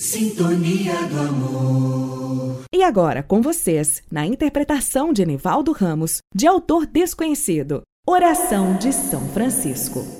Sintonia do amor. E agora, com vocês, na interpretação de Nivaldo Ramos, de autor desconhecido, Oração de São Francisco.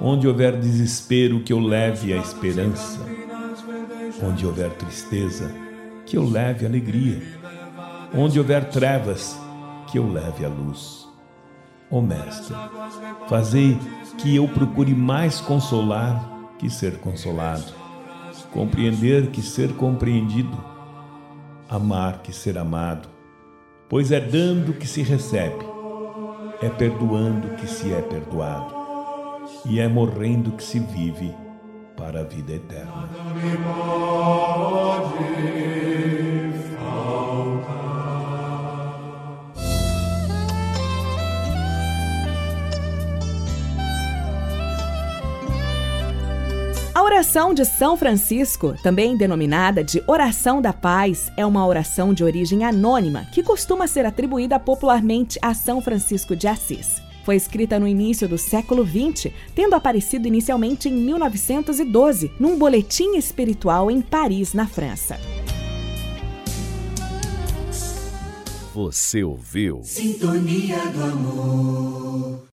Onde houver desespero, que eu leve a esperança. Onde houver tristeza, que eu leve alegria. Onde houver trevas, que eu leve a luz. Ó Mestre, fazei que eu procure mais consolar que ser consolado, compreender que ser compreendido, amar que ser amado, pois é dando que se recebe, é perdoando que se é perdoado e é morrendo que se vive para a vida eterna. A oração de São Francisco, também denominada de Oração da Paz, é uma oração de origem anônima que costuma ser atribuída popularmente a São Francisco de Assis. Foi escrita no início do século XX, tendo aparecido inicialmente em 1912, num boletim espiritual em Paris, na França. Você ouviu? Sintonia do amor.